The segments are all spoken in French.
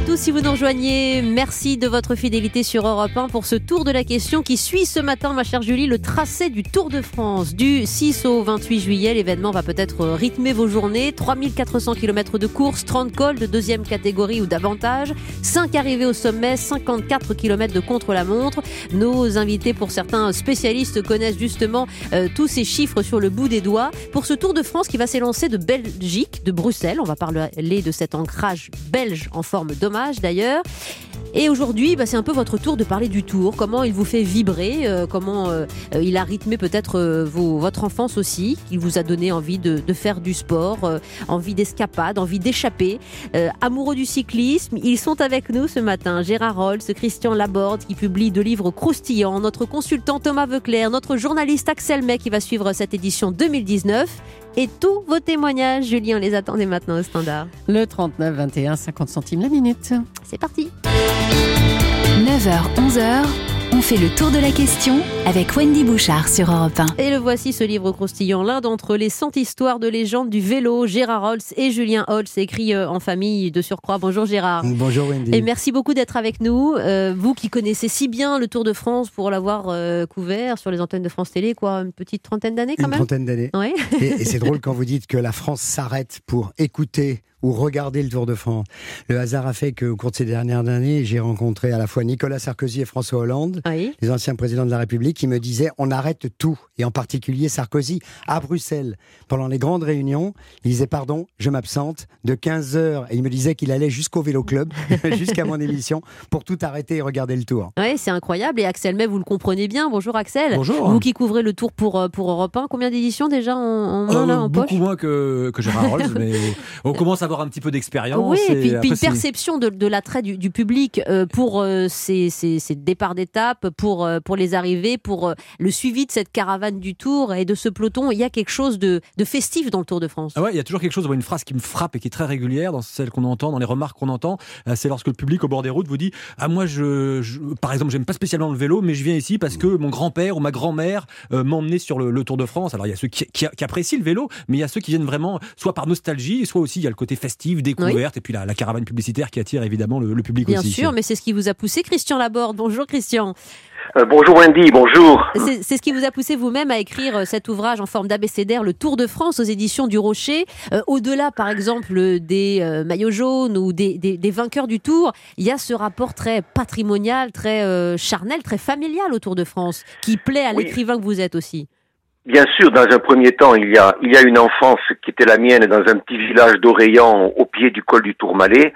À tous si vous nous rejoignez. Merci de votre fidélité sur Europe 1 pour ce tour de la question qui suit ce matin, ma chère Julie, le tracé du Tour de France. Du 6 au 28 juillet, l'événement va peut-être rythmer vos journées. 3400 km de course, 30 cols de deuxième catégorie ou davantage, 5 arrivées au sommet, 54 km de contre-la-montre. Nos invités, pour certains spécialistes, connaissent justement euh, tous ces chiffres sur le bout des doigts. Pour ce Tour de France qui va s'élancer de Belgique, de Bruxelles, on va parler de cet ancrage belge en forme d'ailleurs. Et aujourd'hui, bah, c'est un peu votre tour de parler du tour, comment il vous fait vibrer, euh, comment euh, euh, il a rythmé peut-être votre enfance aussi, il vous a donné envie de, faire du sport, envie d'escapade, envie d'échapper. Amoureux du cyclisme, ils sont avec nous ce matin. Gérard Rolls, Christian Laborde qui publie deux livres croustillants, notre consultant Thomas Veuclair, notre journaliste Axel May qui va suivre cette édition 2019 et tous vos témoignages, Julien les attendait maintenant au standard. Le 39 21 50 centimes la minute. C'est parti 9h, 11h. On fait le tour de la question avec Wendy Bouchard sur Europe 1. Et le voici ce livre croustillant, l'un d'entre les 100 histoires de légende du vélo, Gérard Holtz et Julien Holtz, écrit euh, en famille de surcroît. Bonjour Gérard. Bonjour Wendy. Et merci beaucoup d'être avec nous. Euh, vous qui connaissez si bien le Tour de France pour l'avoir euh, couvert sur les antennes de France Télé, quoi, une petite trentaine d'années quand Une même trentaine d'années. Ouais. Et, et c'est drôle quand vous dites que la France s'arrête pour écouter ou regarder le Tour de France. Le hasard a fait qu'au cours de ces dernières années, j'ai rencontré à la fois Nicolas Sarkozy et François Hollande, Oui. les anciens présidents de la République, qui me disaient on arrête tout, et en particulier Sarkozy à Bruxelles. Pendant les grandes réunions, il disait pardon, je m'absente de 15 heures, et il me disait qu'il allait jusqu'au vélo club, jusqu'à mon émission, pour tout arrêter et regarder le Tour. Ouais, c'est incroyable. Et Axel May, vous le comprenez bien. Bonjour Axel. Bonjour. Vous qui couvrez le Tour pour, euh, pour Europe 1, combien d'éditions déjà en, en Euh, là, en poche? beaucoup moins que, que Gérard Rolls, mais on commence à un petit peu d'expérience. Oui, et puis, une perception de, de l'attrait du, du public euh, pour euh, ces, ces- ces départs d'étape, pour, euh, pour les arrivées, pour le suivi de cette caravane du Tour et de ce peloton. Il y a quelque chose de, de festif dans le Tour de France. Ah ouais, il y a toujours quelque chose, une phrase qui me frappe et qui est très régulière dans celle qu'on entend, dans les remarques qu'on entend. C'est lorsque le public au bord des routes vous dit Ah, moi, je, je- par exemple, j'aime pas spécialement le vélo, mais je viens ici parce que mon grand-père ou ma grand-mère m'a emmené sur le, le Tour de France. Alors, il y a ceux qui, qui- qui apprécient le vélo, mais il y a ceux qui viennent vraiment soit par nostalgie, soit aussi il y a le côté festif, découverte, et puis la, la caravane publicitaire qui attire évidemment le, le public Bien aussi. sûr, mais c'est ce qui vous a poussé, Christian Laborde. Bonjour Christian. Euh, bonjour Wendy, bonjour. C'est ce qui vous a poussé vous-même à écrire euh, cet ouvrage en forme d'abécédaire, Le Tour de France aux éditions du Rocher. Euh, Au-delà, par exemple, des euh, maillots jaunes ou des, des- des vainqueurs du Tour, il y a ce rapport très patrimonial, très euh, charnel, très familial au Tour de France, qui plaît à Oui. l'écrivain que vous êtes aussi. Bien sûr, dans un premier temps, il y a, une enfance qui était la mienne dans un petit village d'Orléans au pied du col du Tourmalet.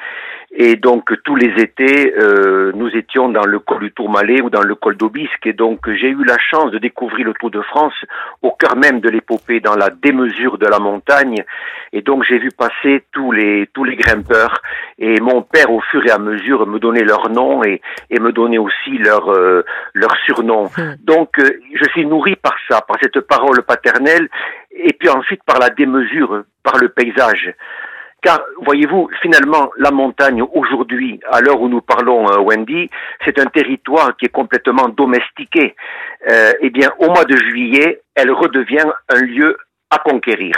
Et donc, tous les étés, euh, nous étions dans le col du Tourmalet ou dans le col d'Aubisque. Et donc, j'ai eu la chance de découvrir le Tour de France au cœur même de l'épopée, dans la démesure de la montagne. Et donc, j'ai vu passer tous les, tous les grimpeurs. Et mon père, au fur et à mesure, me donnait leur nom et, et me donnait aussi leur, euh, leur surnom. Donc, euh, je suis nourri par ça, par cette parole paternelle, et puis ensuite par la démesure, par le paysage. Car, voyez-vous, finalement, la montagne, aujourd'hui, à l'heure où nous parlons, euh, Wendy, c'est un territoire qui est complètement domestiqué. Euh, eh bien, au mois de juillet, elle redevient un lieu à conquérir.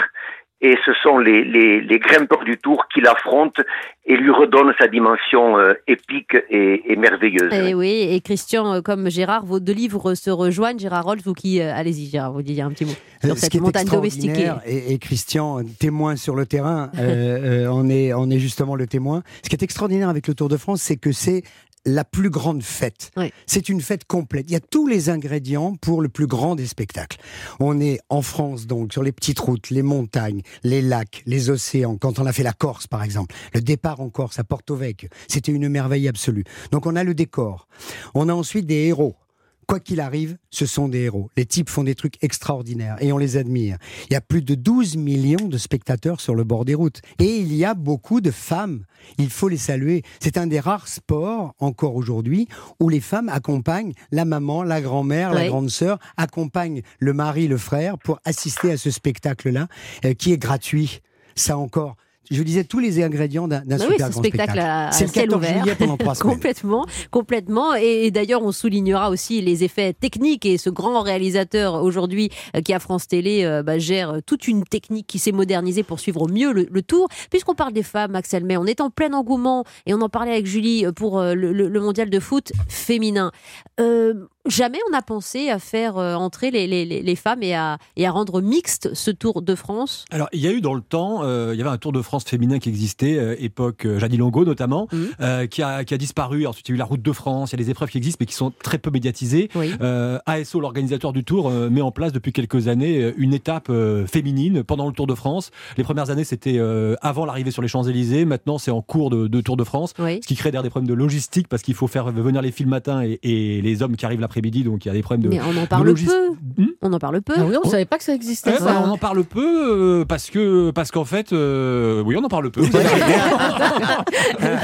Et ce sont les, les, les grimpeurs du Tour qui l'affrontent et lui redonnent sa dimension euh, épique et, et merveilleuse. Et oui, et Christian, euh, comme Gérard, vos deux livres se rejoignent. Gérard Rolls, vous qui... euh, Allez-y, Gérard, vous dites un petit mot Euh, sur ce cette montagne domestiquée. extraordinaire, et, et Christian, témoin sur le terrain, euh, euh, on, est, on est justement le témoin. Ce qui est extraordinaire avec le Tour de France, c'est que c'est la plus grande fête. Oui. C'est une fête complète. Il y a tous les ingrédients pour le plus grand des spectacles. On est en France, donc, sur les petites routes, les montagnes, les lacs, les océans. Quand on a fait la Corse, par exemple, le départ en Corse à Porto Vecchio, c'était une merveille absolue. Donc, on a le décor. On a ensuite des héros. Quoi qu'il arrive, ce sont des héros. Les types font des trucs extraordinaires et on les admire. Il y a plus de 12 millions de spectateurs sur le bord des routes. Et il y a beaucoup de femmes. Il faut les saluer. C'est un des rares sports, encore aujourd'hui, où les femmes accompagnent la maman, la grand-mère, la grande sœur, accompagnent le mari, le frère pour assister à ce spectacle-là, euh, qui est gratuit. Ça encore. Je vous disais, tous les ingrédients d'un Bah oui, super grand spectacle spectacle. à C'est le ciel 14 ouvert. juillet pendant trois semaines. complètement, complètement. Et, et d'ailleurs, on soulignera aussi les effets techniques et ce grand réalisateur aujourd'hui euh, qui à France Télé euh, bah, gère toute une technique qui s'est modernisée pour suivre au mieux le, le tour. Puisqu'on parle des femmes, Axel May, on est en plein engouement et on en parlait avec Julie euh, pour euh, le, le- le mondial de foot féminin. Euh, jamais on a pensé à faire euh, entrer les, les- les- les femmes et à, et à rendre mixte ce Tour de France. Alors, il y a eu dans le temps, euh, il y avait un Tour de France féminin qui existait, euh, époque euh, Jeannie Longo notamment, euh, qui, a, qui a disparu. Ensuite, il y a eu la Route de France, il y a des épreuves qui existent, mais qui sont très peu médiatisées. Oui. ASO, l'organisateur du Tour, met en place depuis quelques années une étape féminine pendant le Tour de France. Les premières années, c'était avant l'arrivée sur les Champs-Élysées. Maintenant, c'est en cours de, de Tour de France. Oui. Ce qui crée d'ailleurs des problèmes de logistique parce qu'il faut faire venir les filles le matin et, et les hommes qui arrivent l'après-midi. Donc, il y a des problèmes de, Mais on en parle logis- peu. Hmm On en parle peu. Ah oui, on ne savait pas que ça existait. Eh ça. ben, on en parle peu euh, parce que parce qu'en fait, euh, oui, on en parle peu.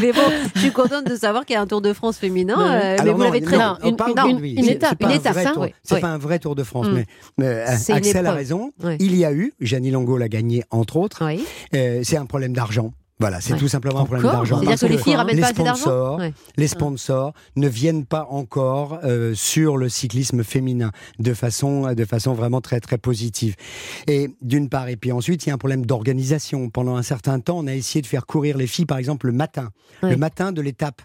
Mais bon, je suis contente de savoir qu'il y a un Tour de France féminin. Euh, mais Alors vous l'avez très non, on une- une- une C'est- étape, c'est pas une un tour- oui. Pas un vrai Tour de France, Mm. mais, euh, Axel a raison. Il y a eu, Jeannie Longo l'a gagné entre autres. Oui. Euh, c'est un problème d'argent. Voilà, c'est Ouais. tout simplement un problème d'argent. C'est-à-dire que les filles ramènent les pas assez d'argent sponsors, Ouais. les sponsors ne viennent pas encore euh, sur le cyclisme féminin de façon, de façon vraiment très très positive. Et d'une part, et puis ensuite, il y a un problème d'organisation. Pendant un certain temps, on a essayé de faire courir les filles, par exemple, le matin, le matin de l'étape.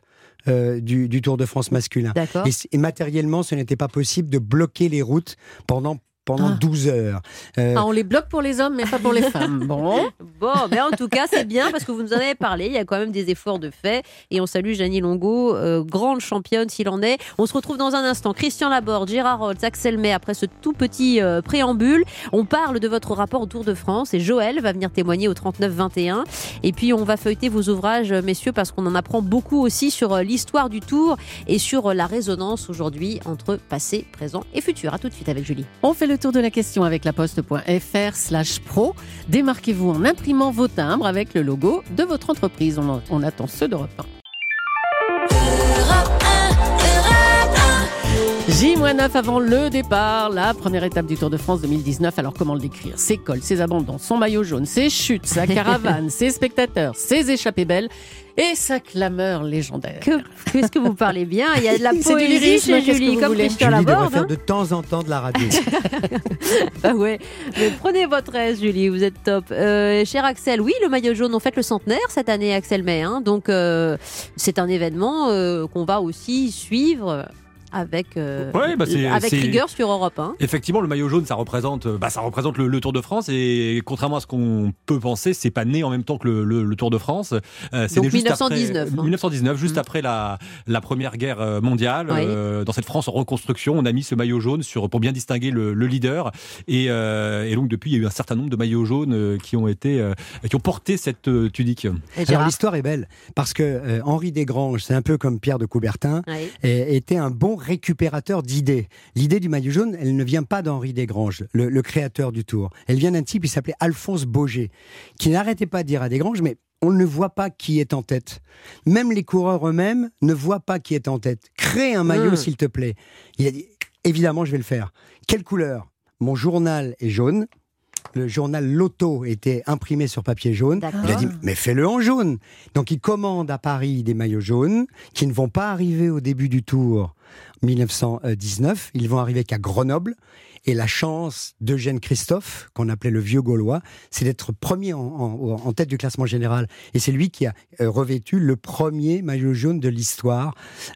euh, du, du Tour de France masculin. D'accord. Et, et matériellement, ce n'était pas possible de bloquer les routes pendant, pendant Ah. 12 heures. Euh, Ah, on les bloque pour les hommes, mais pas pour les femmes. Bon. Bon, mais en tout cas, c'est bien parce que vous nous en avez parlé. Il y a quand même des efforts de fait. Et on salue Janie Longo, euh, grande championne s'il en est. On se retrouve dans un instant. Christian Laborde, Gérard Rolls, Axel May, après ce tout petit euh, préambule. On parle de votre rapport au Tour de France et Joël va venir témoigner au 39-21. Et puis, on va feuilleter vos ouvrages, messieurs, parce qu'on en apprend beaucoup aussi sur l'histoire du Tour et sur la résonance aujourd'hui entre passé, présent et futur. À tout de suite avec Julie. On fait le tour de la question avec la poste.fr pro. Démarquez-vous en imprimant vos timbres avec le logo de votre entreprise. On, on attend ceux d'Europe 1. J-9 avant le départ, la première étape du Tour de France 2019. Alors comment le décrire? Ses cols, ses abandons, son maillot jaune, ses chutes, sa caravane, ses spectateurs, ses échappées belles et sa clameur légendaire. Que, qu'est-ce que vous parlez bien? Il y a de la poésie lyrisme, chez Julie, comme Christian Julie devrait Laborde. faire hein. de temps en temps de la radio. Ah ouais, mais prenez votre aise, Julie, vous êtes top. Euh, cher Axel, oui, le maillot jaune, on fête le centenaire cette année, Axel May. hein. donc, euh, c'est un événement euh, qu'on va aussi suivre avec, euh, Ouais, bah, avec rigueur sur Europe 1. Effectivement, le maillot jaune, ça représente, euh, bah, ça représente le, le Tour de France et contrairement à ce qu'on peut penser, c'est pas né en même temps que le, le- le Tour de France. Euh, c'est Donc né juste 1919, Après, hein. 1919, juste Mm. après la, la Première Guerre euh, mondiale. Oui. Euh, dans cette France en reconstruction, on a mis ce maillot jaune sur, pour bien distinguer le, le leader. Et, euh, et donc depuis, il y a eu un certain nombre de maillots jaunes qui ont été, euh, qui ont porté cette euh, tunique. Alors l'histoire est belle parce que euh, Henri Desgranges, c'est un peu comme Pierre de Coubertin, était un bon récupérateur d'idées. L'idée du maillot jaune, elle ne vient pas d'Henri Desgranges, le, le créateur du Tour. Elle vient d'un type qui s'appelait Alphonse Boger, qui n'arrêtait pas de dire à Desgranges, mais on ne voit pas qui est en tête. Même les coureurs eux-mêmes ne voient pas qui est en tête. Crée un maillot, Mm. s'il te plaît. Il a dit, évidemment, je vais le faire. Quelle couleur? Mon journal est jaune. Le journal Loto était imprimé sur papier jaune. Il a dit, mais fais-le en jaune. Donc il commande à Paris des maillots jaunes qui ne vont pas arriver au début du tour 1919. Ils vont arriver qu'à Grenoble. Et la chance d'Eugène Christophe, qu'on appelait le vieux Gaulois, c'est d'être premier en, tête du classement général. Et c'est lui qui a euh, revêtu le premier maillot jaune de l'histoire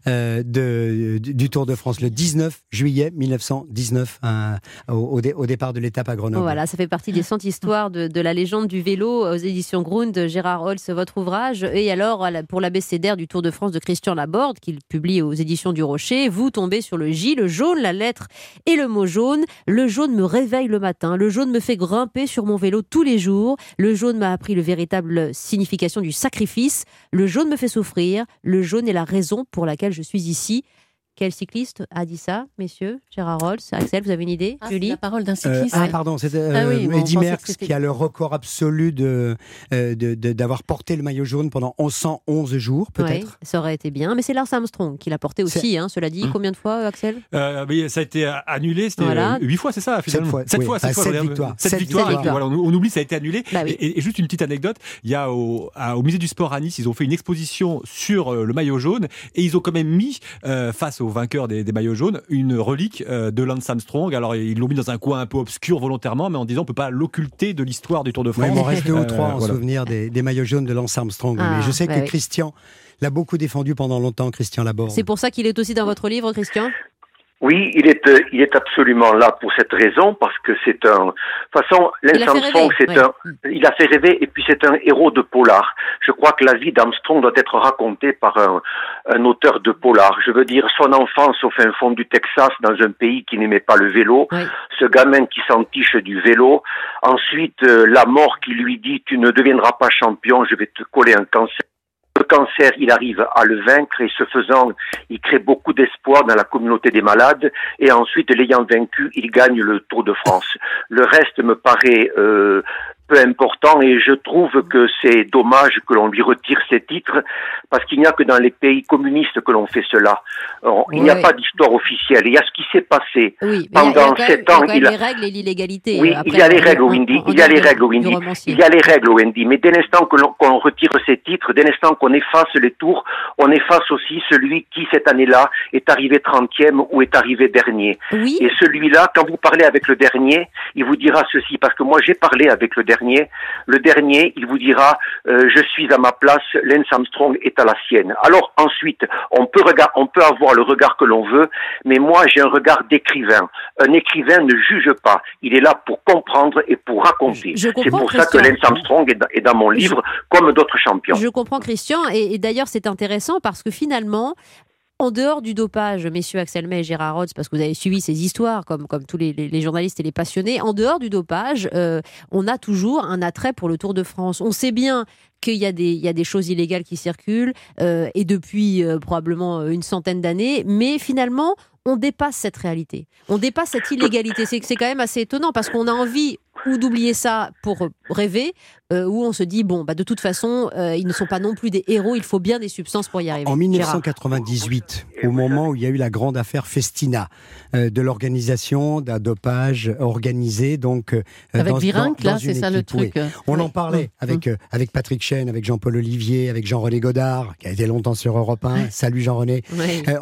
euh, du Tour de France, le 19 juillet 1919, hein, au, au dé- au départ de l'étape à Grenoble. Voilà, ça fait partie des 100 histoires de, de la légende du vélo aux éditions Grund, Gérard Holz, votre ouvrage. Et alors, pour l'abécédaire du Tour de France de Christian Laborde, qu'il publie aux éditions du Rocher, vous tombez sur le J, le jaune, la lettre et le mot jaune. Le jaune me réveille le matin, le jaune me fait grimper sur mon vélo tous les jours, le jaune m'a appris le véritable signification du sacrifice, le jaune me fait souffrir, le jaune est la raison pour laquelle je suis ici. Quel cycliste a dit ça, messieurs Gérard Rolls, Axel, vous avez une idée Ah, c'est Julie la parole d'un Euh, cycliste. ah, pardon, c'était Ah oui, euh, bon, Eddy Merckx qui a le record absolu de, euh, de- de- d'avoir porté le maillot jaune pendant 111 jours, Oui, peut-être. ça aurait été bien. Mais c'est Lance Armstrong qui l'a porté aussi, hein, cela dit. Combien de fois, Axel Euh, mais ça a été annulé, c'était Voilà. euh, huit fois, c'est ça finalement fois, Sept oui. fois, fois, sept j'aurais- victoires. voilà, on, oublie, ça a été annulé. Bah oui. et, juste une petite anecdote, il y a au, à- au musée du sport à Nice, ils ont fait une exposition sur euh, le maillot jaune et ils ont quand même mis euh, face aux vainqueurs des, des maillots jaunes une relique euh, de Lance Armstrong. Alors ils l'ont mis dans un coin un peu obscur volontairement, mais en disant on peut pas l'occulter de l'histoire du Tour de Ouais, France. il m'en reste deux Euh, ou trois en voilà. souvenir des, des maillots jaunes de Lance Armstrong. Ah, mais je sais bah que oui. Christian l'a beaucoup défendu pendant longtemps, Christian Laborde. C'est pour ça qu'il est aussi dans votre livre, Christian? Oui, il est, euh, il est absolument là pour cette raison, parce que c'est un. De toute façon, rêver, c'est un. Il a fait rêver, et puis c'est un héros de polar. Je crois que la vie d'Armstrong doit être racontée par un, un auteur de polar. Je veux dire, son enfance au fin fond du Texas, dans un pays qui n'aimait pas le vélo, Oui. ce gamin qui s'entiche du vélo. Ensuite, euh, la mort qui lui dit tu ne deviendras pas champion, je vais te coller un cancer. Le cancer, il arrive à le vaincre et ce faisant, il crée beaucoup d'espoir dans la communauté des malades. Et ensuite, l'ayant vaincu, il gagne le Tour de France. Le reste me paraît euh, peu important et je trouve que c'est dommage que l'on lui retire ses titres parce qu'il n'y a que dans les pays communistes que l'on fait cela. Alors, Il n'y a pas d'histoire officielle. Il y a ce qui s'est passé Oui, Pendant sept il y a ans, les règles et l'illégalité. Oui, il y a les règles, en Il y a les règles, romancier. Il y a les règles, Wendy. Mais dès l'instant que l'on qu'on retire ces titres, dès l'instant qu'on efface les tours, on efface aussi celui qui, cette année-là, est arrivé 30e ou est arrivé dernier. Oui, Et celui-là, quand vous parlez avec le dernier, il vous dira ceci, parce que moi j'ai parlé avec le dernier. Le dernier, il vous dira, euh, je suis à ma place, Lance Armstrong est à la sienne. Alors ensuite, on peut regard, on peut avoir le regard que l'on veut, mais moi j'ai un regard d'écrivain. Un écrivain ne juge pas. Il est là pour comprendre et pour raconter. C'est pour ça que. Lance Armstrong est dans, est dans mon livre, comme d'autres champions. je comprends Christian. Et, et d'ailleurs, c'est intéressant parce que finalement, en dehors du dopage, messieurs Axel May et Gérard Rhodes, parce que vous avez suivi ces histoires comme, comme tous les, journalistes et les passionnés, en dehors du dopage, euh, on a toujours un attrait pour le Tour de France. On sait bien qu'il y, a des- y a des choses illégales qui circulent, euh, et depuis euh, probablement une centaine d'années, mais finalement, on dépasse cette réalité. On dépasse cette illégalité. C'est quand même assez étonnant parce qu'on a envie ou d'oublier ça pour rêver, euh, ou on se dit, bon, bah, de toute façon, euh, ils ne sont pas non plus des héros, il faut bien des substances pour y arriver. En Gérard. 1998, au moment où il y a eu la grande affaire Festina, euh, de l'organisation d'un dopage organisé, donc Avec dans, Virenque, dans- là, c'est ça le oui. truc. On Oui. en parlait Hum, avec, euh, avec Patrick Chen, avec Jean-Paul Olivier, avec Jean-René Godard, qui a été longtemps sur Europe 1. Salut Jean-René.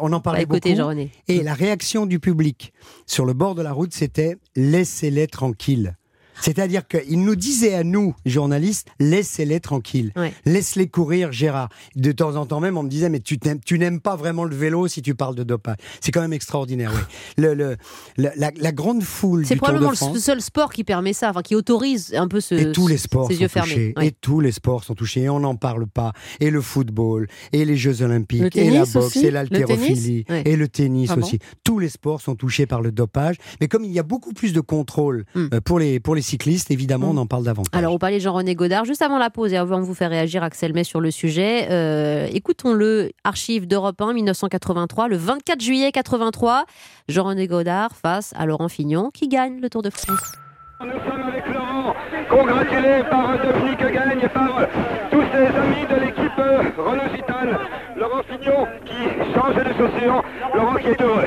On en Bah, parlait écoutez, beaucoup. Et la réaction du public sur le bord de la route, c'était laissez-les tranquilles. C'est-à-dire qu'il nous disait à nous, journalistes, laissez-les tranquilles. Ouais. Laisse-les courir, Gérard. De temps en temps même, on me disait, mais tu n'aimes, tu n'aimes pas vraiment le vélo si tu parles de dopage. C'est quand même extraordinaire, oui. Le, le- la, la- la grande foule C'est du Tour de probablement le seul sport qui permet ça, enfin qui autorise un peu ce. Et tous les sports ces sont yeux fermés. touchés. Ouais. Et tous les sports sont touchés. Et on n'en parle pas. Et le football, et les Jeux Olympiques, Le et la boxe, aussi et l'haltérophilie, Ouais. et le tennis Ah bon aussi. Tous les sports sont touchés par le dopage. Mais comme il y a beaucoup plus de contrôle Hmm. euh, pour, les, pour les cyclistes, évidemment, Hmm. on en parle davantage. Alors, on parlait de Jean-René Godard juste avant la pause et avant de vous faire réagir, Axel May, sur le sujet. Euh, Écoutons-le, archive d'Europe 1, 1983, le 24 juillet 83. Jean-René Godard face à Laurent Fignon qui gagne le Tour de France. Nous sommes avec Laurent, congratulé par Dominique Gagne et par tous ses amis de l'équipe euh, Renault Gitane. Laurent Fignon qui change de chaussures, Laurent qui est heureux.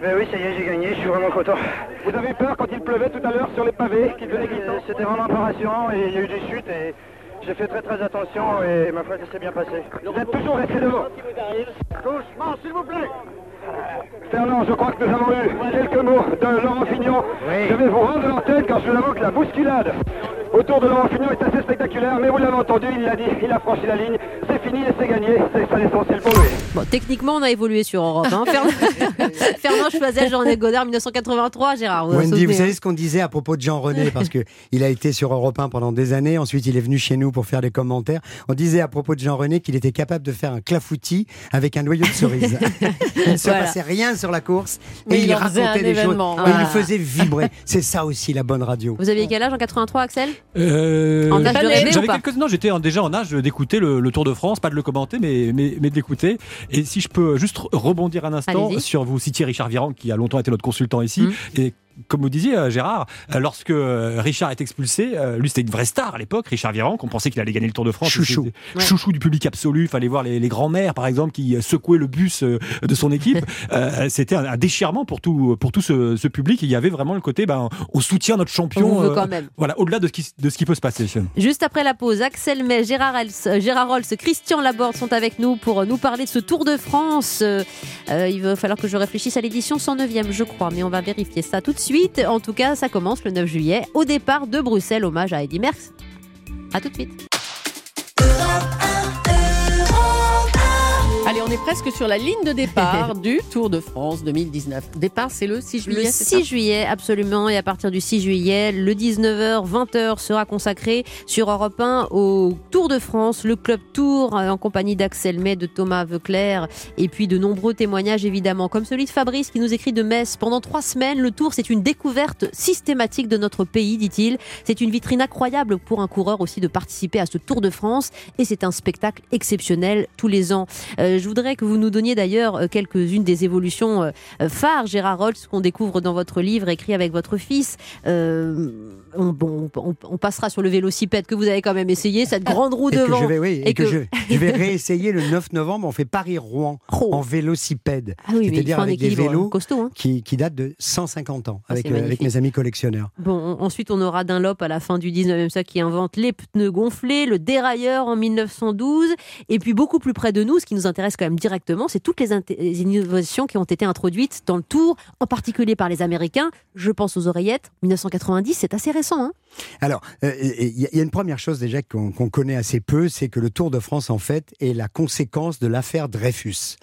Ben oui, ça y est, j'ai gagné, je suis vraiment content. Vous avez peur quand il pleuvait tout à l'heure sur les pavés, qu'il devenait glissant Euh, C'était vraiment pas rassurant et il y a eu des chutes et j'ai fait très très attention et ma foi, ça s'est bien passé. Vous êtes toujours resté devant. Doucement, s'il vous plaît. Fernand, je crois que nous avons eu quelques mots de Laurent Fignon. Je vais vous rendre l'antenne car je vous avoue que la bousculade autour de Laurent Fignon est assez spectaculaire, mais vous l'avez entendu, il l'a dit, il a franchi la ligne, fini et c'est gagné, c'est ça l'essentiel pour lui. Bon, techniquement, on a évolué sur Europe. hein. Fernand, Fernand Choisel, Jean Godard, 1983, Gérard. Vous Wendy, vous savez hein ce qu'on disait à propos de Jean René parce que il a été sur Europe 1 pendant des années. Ensuite, il est venu chez nous pour faire des commentaires. On disait à propos de Jean René qu'il était capable de faire un clafoutis avec un noyau de cerise. il ne se Voilà. passait rien sur la course Mais et il il racontait des choses. Et il le faisait vibrer. C'est ça aussi la bonne radio. Vous aviez quel âge en 83, Axel? Euh, En âge de rêver ou J'avais pas? quelques... Non, j'étais déjà en âge d'écouter le, le Tour de France, pas de le commenter, mais, mais, mais de l'écouter. Et si je peux juste rebondir un instant sur vous citiez Richard Viran, qui a longtemps été notre consultant ici, Mm. et comme vous disiez, euh, Gérard, euh, lorsque euh, Richard est expulsé, euh, lui c'était une vraie star à l'époque, Richard Viran, qu'on pensait qu'il allait gagner le Tour de France. Chouchou. Ouais. Chouchou du public absolu. Fallait voir les, les grands-mères, par exemple, qui secouaient le bus euh, de son équipe. Euh, c'était un, un déchirement pour tout, pour tout ce, ce public. Il y avait vraiment le côté, ben, on soutient notre On champion. veut euh, quand même. voilà, au-delà de ce qui, de ce qui peut se passer. Juste après la pause, Axel May, Gérard, Els, Gérard Rolls, Christian Laborde sont avec nous pour nous parler de ce Tour de France. Euh, il va falloir que je réfléchisse à l'édition 109e, je crois, mais on va vérifier ça tout de suite. En tout cas, ça commence le 9 juillet au départ de Bruxelles, hommage à Eddy Merckx. À tout de suite. On est presque sur la ligne de départ du Tour de France 2019. Départ, c'est le 6 juillet, Le c'est 6 ça juillet, absolument. Et à partir du 6 juillet, le 19h, 20h sera consacré sur Europe 1 au Tour de France, le Club Tour, euh, en compagnie d'Axel May, de Thomas Veuclair, et puis de nombreux témoignages, évidemment, comme celui de Fabrice qui nous écrit de Metz. Pendant trois semaines, le Tour, c'est une découverte systématique de notre pays, dit-il. C'est une vitrine incroyable pour un coureur aussi de participer à ce Tour de France, et c'est un spectacle exceptionnel tous les ans. Euh, je voudrais que vous nous donniez d'ailleurs euh, quelques-unes des évolutions euh, euh, phare, Gérard Rolls, qu'on découvre dans votre livre écrit avec votre fils. Euh, on, bon, on- on passera sur le vélocipède que vous avez quand même essayé, cette grande roue Et que devant. je vais, oui, et, et que, que- je, je vais réessayer le 9 novembre. On fait Paris-Rouen Oh. en vélocipède. Ah oui, C'est-à-dire faut un avec des équilibre vélos costaud. hein. qui, qui datent de 150 ans Ah, avec, euh, avec mes amis collectionneurs. Bon, on- ensuite on aura Dunlop à la fin du 19e siècle qui invente les pneus gonflés, le dérailleur en 1912, et puis beaucoup plus près de nous, ce qui nous intéresse quand même directement, c'est toutes les, innovations qui ont été introduites dans le Tour, en particulier par les Américains. Je pense aux oreillettes. 1990, c'est assez récent. Hein Alors, euh, il y, a- il y a une première chose déjà qu'on connaît assez peu, c'est que le Tour de France, en fait, est la conséquence de l'affaire Dreyfus.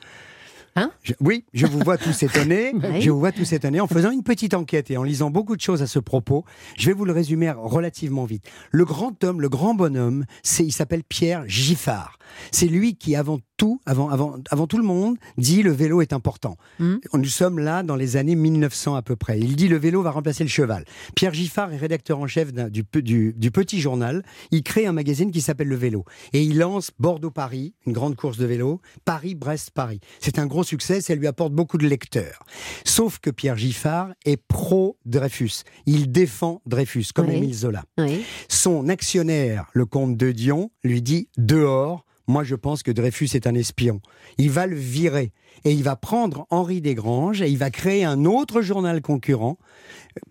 Hein? Je- oui, je vous vois tous étonnés. Oui. Je vous vois tous étonnés. En faisant une petite enquête et en lisant beaucoup de choses à ce propos, je vais vous le résumer relativement vite. Le grand homme, le grand bonhomme, c'est, il s'appelle Pierre Giffard. C'est lui qui, avant tout, avant, avant, avant tout le monde, dit le vélo est important. Mhm. Nous sommes là dans les années 1900 à peu près. Il dit le vélo va remplacer le cheval. Pierre Giffard est rédacteur en chef du, du, du Petit Journal. Il crée un magazine qui s'appelle Le Vélo. Et il lance Bordeaux-Paris, une grande course de vélo, Paris-Brest-Paris. C'est un gros succès, ça lui apporte beaucoup de lecteurs. Sauf que Pierre Giffard est pro-Dreyfus. Il défend Dreyfus, comme Oui. Émile Zola. oui. Son actionnaire, le comte de Dion, lui dit dehors. Moi, je pense que Dreyfus est un espion. Il va le virer et il va prendre Henri Desgranges et il va créer un autre journal concurrent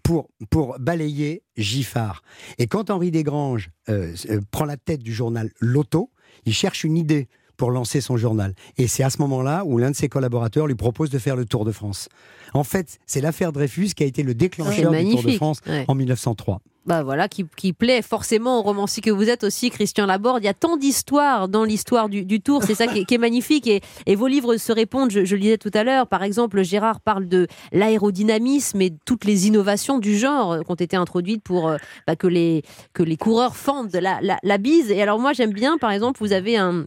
pour, pour balayer Giffard. Et quand Henri Desgranges euh, euh, prend la tête du journal L'Auto, il cherche une idée pour lancer son journal. Et c'est à ce moment-là où l'un de ses collaborateurs lui propose de faire le Tour de France. En fait, c'est l'affaire Dreyfus qui a été le déclencheur du Tour de. France Ouais. en 1903. Bah voilà, qui, qui plaît forcément au romancier que vous êtes aussi, Christian Laborde. Il y a tant d'histoires dans l'histoire du, du Tour, c'est ça qui est, qui est magnifique. Et, et vos livres se répondent, je, je le disais tout à l'heure. Par exemple, Gérard parle de l'aérodynamisme et toutes les innovations du genre euh, qui ont été introduites pour euh, bah, que, les, que les coureurs fendent la, la, la bise. Et alors moi, j'aime bien, par exemple, vous avez un...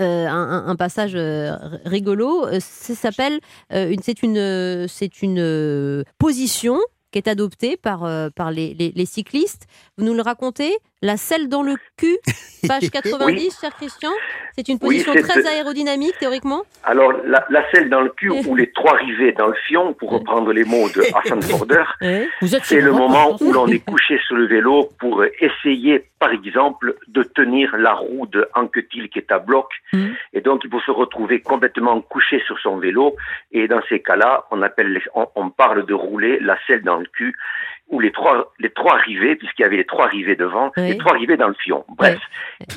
euh, un, un- passage rigolo, ça s'appelle c'est une, c'est une position qui est adoptée par, euh, par les- les cyclistes. Vous nous le racontez? La selle dans le cul, page 90, cher Christian. C'est une position très aérodynamique, théoriquement. Alors, la, la selle dans le cul ou les trois rivets dans le fion, pour reprendre les mots de Hassan êtes c'est le moment où l'on est couché sur le vélo pour essayer, par exemple, de tenir la roue de Anquetil qui est à bloc. Mhm. Et donc, il faut se retrouver complètement couché sur son vélo. Et dans ces cas-là, on appelle, les- on, on parle de rouler la selle dans le cul ou les trois, les trois rivets, puisqu'il y avait les trois rivets devant, Oui. les trois rivets dans le fion. Bref.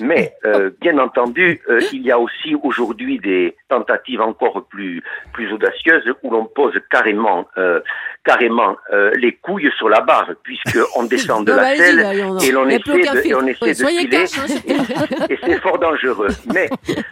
Mais, euh, bien entendu, euh, il y a aussi aujourd'hui des tentatives encore plus, plus audacieuses où l'on pose carrément, euh, carrément les couilles sur la barre, puisqu'on descend de Non, bah, la selle et l'on essaie de, et on essaie Oui, de filer cash, hein, et c'est fort dangereux. Mais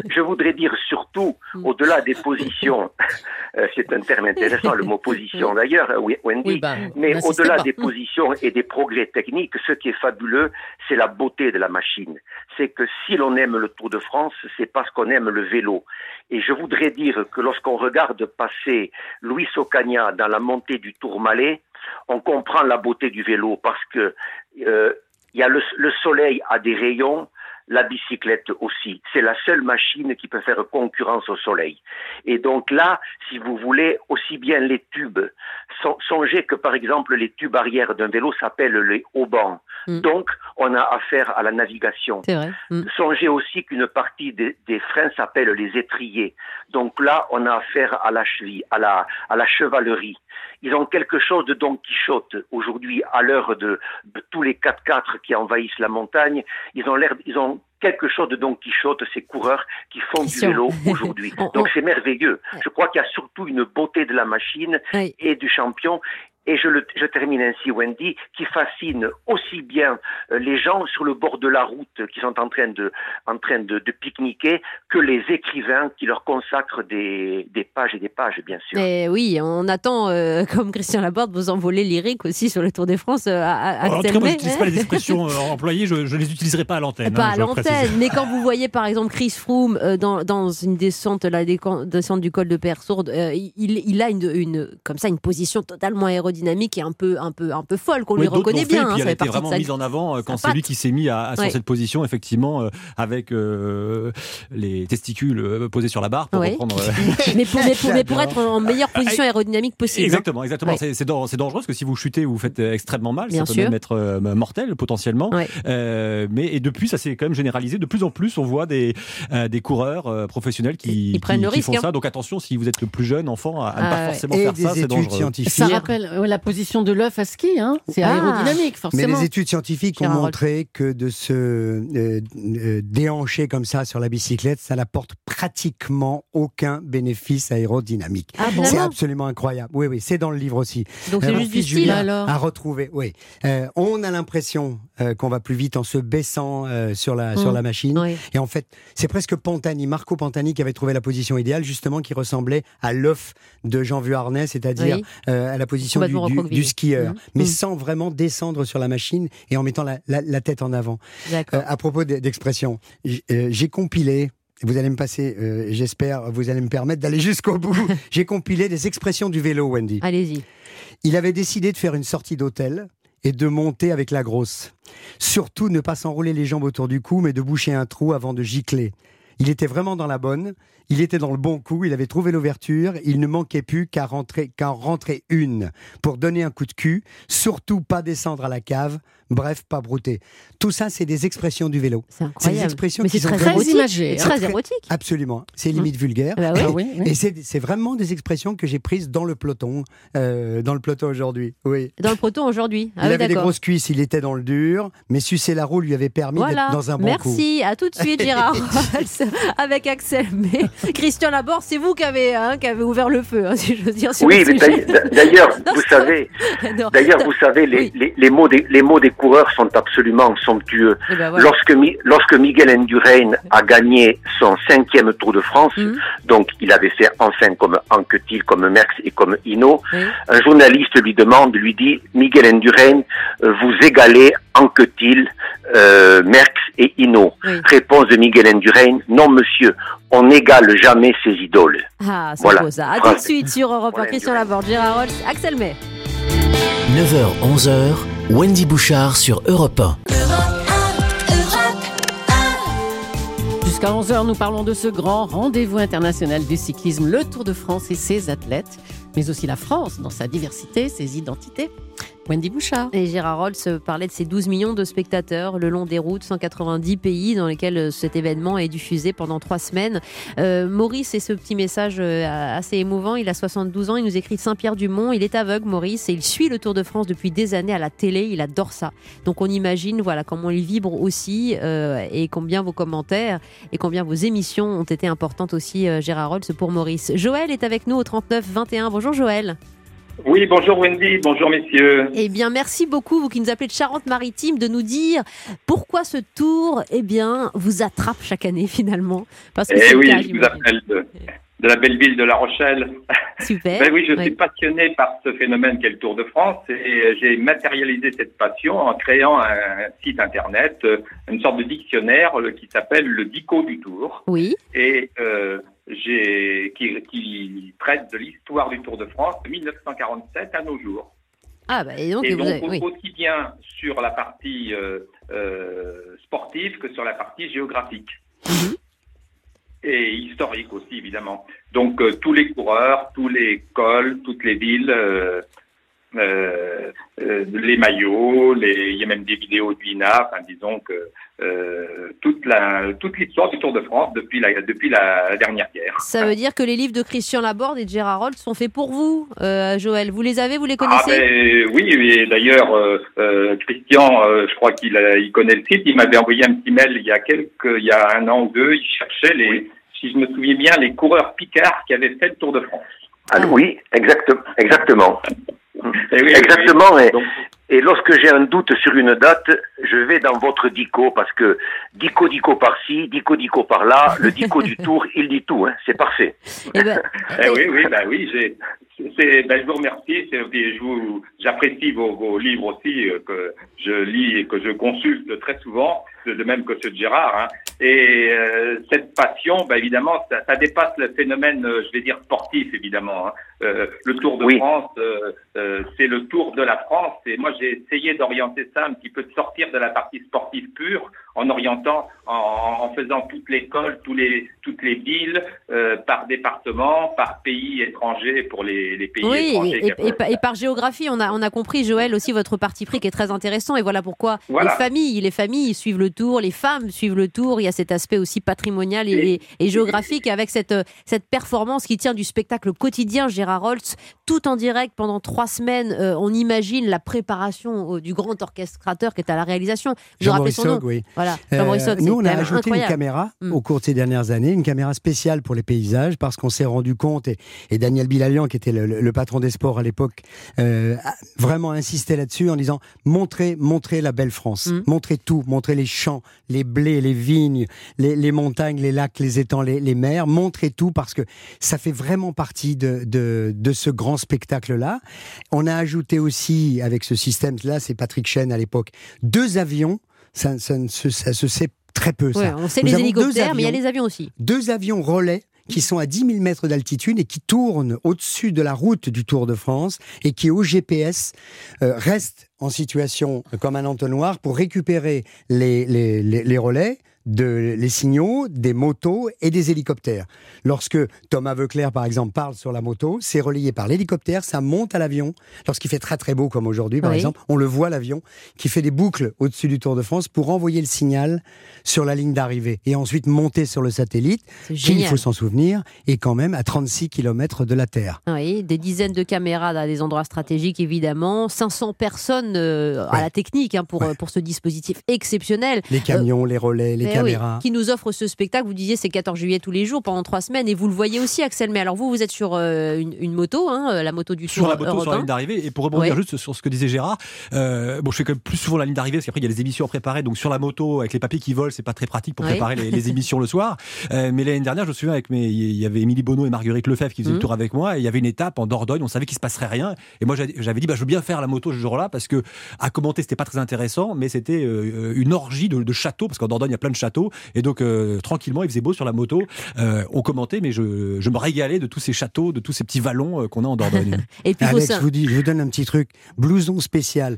je voudrais dire surtout, Mm. au-delà des positions, c'est un terme intéressant, le mot position d'ailleurs, Wendy. Bah, Mais au-delà pas. des positions et des progrès techniques, ce qui est fabuleux, c'est la beauté de la machine. C'est que si l'on aime le Tour de France, c'est parce qu'on aime le vélo. Et je voudrais dire que lorsqu'on regarde passer Luis Ocaña dans la montée du Tourmalet, on comprend la beauté du vélo parce que euh, y a le, le soleil a des rayons, la bicyclette aussi. C'est la seule machine qui peut faire concurrence au soleil. Et donc là, si vous voulez, aussi bien les tubes, son- songez que par exemple les tubes arrière d'un vélo s'appellent les haubans. Mm. Donc on a affaire à la navigation. Vrai. Mm. Songez aussi qu'une partie des, des freins s'appelle les étriers. Donc là, on a affaire à la cheville, à la, à la chevalerie. Ils ont quelque chose de Don Quichotte aujourd'hui, à l'heure de, de tous les 4x4 qui envahissent la montagne. Ils ont l'air, ils ont quelque chose de Don Quichotte, ces coureurs qui font du vélo aujourd'hui. On- on- Donc c'est merveilleux. Je crois qu'il y a surtout une beauté de la machine Oui. et du champion. Et je, le, je termine ainsi, Wendy, qui fascine aussi bien euh, les gens sur le bord de la route qui sont en train de, en train de, de pique-niquer que les écrivains qui leur consacrent des, des pages et des pages, bien sûr. Et oui, on attend, euh, comme Christian Laborde, vos envolées lyriques aussi sur le Tour de France euh, à, à En tout Axel cas, moi, May. j'utilise pas les expressions euh, employées, je, je les utiliserai pas à l'antenne. Pas hein, à je l'antenne, mais quand vous voyez par exemple Chris Froome euh, dans, dans une descente, la descente du col de Persourde, euh, il, il a une, une, comme ça une position totalement aérodynamique et un peu, un peu, un peu folle qu'on Oui, lui reconnaît fait, bien. et hein, puis ça elle a fait été vraiment sa- mise en avant euh, quand c'est lui qui s'est mis à, à- sur Ouais. cette position, effectivement, euh, avec euh, les testicules posés sur la barre pour Oui. reprendre. euh, mais pour, mais pour- mais pour J'adore. être en meilleure position aérodynamique possible. hein. Exactement, exactement. Ouais. C'est- C'est dan- c'est dangereux parce que si vous chutez, vous faites extrêmement mal. Bien ça peut sûr. même être euh, mortel potentiellement. Euh, mais et depuis, ça s'est quand même généralisé. De plus en plus, on voit des euh, des coureurs euh, professionnels qui, Ils prennent qui- le qui risque, font hein. ça. Donc attention, si vous êtes le plus jeune enfant, à, à ne Ah pas ouais. forcément Et faire des ça, c'est dangereux. Ça rappelle euh, la position de l'œuf à ski, hein c'est Ah. aérodynamique, Mais forcément. les études scientifiques ont montré que de se euh, euh, déhancher comme ça sur la bicyclette, ça n'apporte pratiquement aucun bénéfice aérodynamique. Ah, c'est absolument incroyable. Oui, oui, c'est dans le livre aussi. Donc Euh, c'est mon juste du style. Julien alors? a retrouvé. Oui, Euh, on a l'impression euh, qu'on va plus vite en se baissant euh, sur la sur Mm. la machine. Oui. Et en fait, c'est presque Pantani, Marco Pantani, qui avait trouvé la position idéale, justement, qui ressemblait à l'œuf de Jean Vuarnet, c'est-à-dire Oui. euh, à la position du, Du- skieur, Mhm. mais Mhm. sans vraiment descendre sur la machine et en mettant la, la- la tête en avant. Euh, à propos de- d'expression, euh, j'ai compilé. Vous allez me passer, euh, j'espère, vous allez me permettre d'aller jusqu'au bout. J'ai compilé des expressions du vélo, Wendy. Allez-y. Il avait décidé de faire une sortie d'hôtel et de monter avec la grosse. Surtout ne pas s'enrouler les jambes autour du cou, mais de boucher un trou avant de gicler. Il était vraiment dans la bonne, il était dans le bon coup, il avait trouvé l'ouverture, il ne manquait plus qu'à rentrer, rentrer une pour donner un coup de cul, surtout pas descendre à la cave, bref, pas brouter. Tout ça, c'est des expressions du vélo. C'est incroyable. des expressions Mais qui c'est sont très, très érotique. imagé, C'est hein. Très érotique. Absolument, c'est limite vulgaire. Bah oui. Ah oui, oui. Et c'est c'est vraiment des expressions que j'ai prises dans le peloton, euh, dans le peloton aujourd'hui. Oui. Dans le proton aujourd'hui. Ah il oui, avait des grosses cuisses, il était dans le dur, mais sucer la roue lui avait permis Voilà. d'être dans un bon coup. Merci. À tout de suite, Gérard avec Axel. Mais Christian Laborde, c'est vous qui avez, hein, qui avez ouvert le feu, hein, si je veux dire. sur Oui, mais d'ailleurs- vous savez, d'ailleurs, vous savez, les, Oui. les, les mots des, les mots des coureurs sont absolument somptueux. Eh ben voilà. Lorsque, Mi- lorsque Miguel Indurain a gagné son cinquième Tour de France, Mhm. donc il avait fait enfin comme Anquetil, comme Merckx et comme Oui. un journaliste lui demande, lui dit, Miguel Indurain, euh, vous égalez Anquetil, euh, Merckx et. Oui. Réponse de Miguel Indurain, non monsieur, on n'égale jamais ses idoles. Ah, c'est Voilà. beau ça. À tout de suite sur Europe 1. Voilà, Christian. Laborde, Gérard Rolls, Axel May. 9h-11h, Wendy Bouchard sur Europe 1. Jusqu'à 11h, nous parlons de ce grand rendez-vous international du cyclisme, le Tour de France et ses athlètes, mais aussi la France dans sa diversité, ses identités. Wendy Bouchard. Et Gérard Rolls parlait de ces 12 millions de spectateurs le long des routes, 190 pays dans lesquels euh, cet événement est diffusé pendant trois semaines. Euh, Maurice, et ce petit message euh, assez émouvant, il a 72 ans, il nous écrit Saint-Pierre-du-Mont, il est aveugle Maurice et il suit le Tour de France depuis des années à la télé, il adore ça. Donc on imagine voilà comment il vibre aussi et combien vos commentaires et combien vos émissions ont été importantes aussi Gérard Rolls pour Maurice. Joël est avec nous au 39 21. Bonjour Joël. Oui, bonjour Wendy, bonjour messieurs. Eh bien, merci beaucoup, vous qui nous appelez de Charente-Maritime, de nous dire pourquoi ce tour, eh bien, vous attrape chaque année finalement. Parce que Eh oui, cas, je vous appelle de, de la belle ville de La Rochelle. Super. Ben oui, je suis passionné par ce phénomène qu'est le Tour de France et j'ai matérialisé cette passion en créant un site internet, euh, une sorte de dictionnaire euh, qui s'appelle le Dico du Tour Oui. et euh, qui, qui traite de l'histoire du Tour de France de 1947 à nos jours. Ah, bah, et donc, Et donc, avez- oui. aussi bien sur la partie euh, euh, sportive que sur la partie géographique. Mhm. Et historique aussi, évidemment. Donc, euh, tous les coureurs, tous les cols, toutes les villes, euh, euh, les maillots, les... il y a même des vidéos de l'INA, enfin, disons que euh, toute la toute l'histoire du Tour de France depuis la, depuis la dernière guerre. Ça veut dire que les livres de Christian Laborde et de Gérard Holt sont faits pour vous, euh, Joël. Vous les avez, vous les Ah connaissez? ben oui, et d'ailleurs euh, euh, Christian, euh, je crois qu'il il connaît le site. Il m'avait envoyé un petit mail il y a quelques, il y a un an ou deux. Il cherchait les, si je me souviens bien, les coureurs Picard qui avaient fait le Tour de France. Ah, oui, exact, exactement. Eh oui, Exactement. oui. Et, Donc, et lorsque j'ai un doute sur une date, je vais dans votre dico parce que dico dico par-ci, dico dico par-là, le dico du tour, il dit tout. Hein, c'est parfait. Eh ben, eh oui, oui, bah oui, j'ai. C'est, ben, je vous remercie. je vous, j'apprécie vos, vos livres aussi euh, que je lis et que je consulte très souvent, de de même que ceux de Gérard. Hein. Et euh, cette passion, ben, évidemment, ça, ça dépasse le phénomène, euh, je vais dire sportif, évidemment. hein. Euh, le Tour de Oui. France, euh, euh, c'est le Tour de la France. Et moi, j'ai essayé d'orienter ça un petit peu, de sortir de la partie sportive pure, en orientant, en, en faisant toute l'école, tous les, toutes les villes, euh, par département, par pays étranger pour les, les pays oui, étrangers. et, et- et par- et par géographie, on a, on a compris, Joël, aussi votre parti pris qui est très intéressant. Et voilà pourquoi Voilà. les familles, les familles suivent le tour, les femmes suivent le tour. Il y a cet aspect aussi patrimonial et, et- et géographique avec cette, cette performance qui tient du spectacle quotidien, Gérard Holtz, tout en direct pendant trois semaines. euh, on imagine la préparation euh, du grand orchestrateur qui est à la réalisation. Jean rappelez son nom? Voilà, Euh, nous, on a ajouté incroyable. une caméra Mm. au cours de ces dernières années, une caméra spéciale pour les paysages, parce qu'on s'est rendu compte, et, et Daniel Bilalian, qui était le, le- le patron des sports à l'époque, euh, a vraiment insisté là-dessus en disant montrez, montrez la belle France, Mm. montrez tout, montrez les champs, les blés, les vignes, les, les montagnes, les lacs, les étangs, les, les mers, montrez tout parce que ça fait vraiment partie de, de, de ce grand spectacle-là. On a ajouté aussi, avec ce système-là, c'est Patrick Chen à l'époque, deux avions. Ça, ça ne se, ça se sait très peu, Ouais, ça. on sait Nous les hélicoptères, mais il y a les avions aussi. Deux avions relais qui sont à 10 000 mètres d'altitude et qui tournent au-dessus de la route du Tour de France et qui, au GPS, euh, restent en situation comme un entonnoir pour récupérer les, les, les- les relais, de, les signaux des motos et des hélicoptères. Lorsque Thomas Veuclair, par exemple, parle sur la moto, c'est relayé par l'hélicoptère, ça monte à l'avion. Lorsqu'il fait très très beau comme aujourd'hui, par Oui. exemple, on le voit l'avion qui fait des boucles au-dessus du Tour de France pour envoyer le signal sur la ligne d'arrivée et ensuite monter sur le satellite qui, il faut s'en souvenir, est quand même à 36 km de la Terre. Oui, des dizaines de caméras à des endroits stratégiques, évidemment. 500 personnes euh, à la technique hein, pour, Ouais. euh, pour ce dispositif exceptionnel. Les camions, les relais, les Oui, qui nous offre ce spectacle. Vous disiez c'est 14 juillet tous les jours pendant trois semaines et vous le voyez aussi, Axel. Mais alors vous, vous êtes sur euh, une, une moto, hein, euh, la moto du sur Tour la moto, sur la européen. ligne d'arrivée. Et pour rebondir juste sur ce que disait Gérard, euh, bon, je fais quand même plus souvent la ligne d'arrivée parce qu'après il y a les émissions à préparer. Donc sur la moto, avec les papiers qui volent, c'est pas très pratique pour préparer les, les émissions le soir. Euh, mais l'année dernière, je me souviens avec mes, il y avait Émilie Bonneau et Marguerite Lefebvre qui faisaient le tour avec moi. Et il y avait une étape en Dordogne. On savait qu'il se passerait rien. Et moi, j'avais dit, bah, je veux bien faire la moto ce jour-là parce que à commenter, c'était pas très intéressant, mais c'était une orgie de, de châteaux parce qu'en Dordogne, il y a plein de Et donc, euh, tranquillement, il faisait beau sur la moto. Euh, on commentait, mais je, je me régalais de tous ces châteaux, de tous ces petits vallons euh, qu'on a en Dordogne. Et puis, faut Alex, ça- je vous, dis, je vous donne un petit truc. Blouson spécial.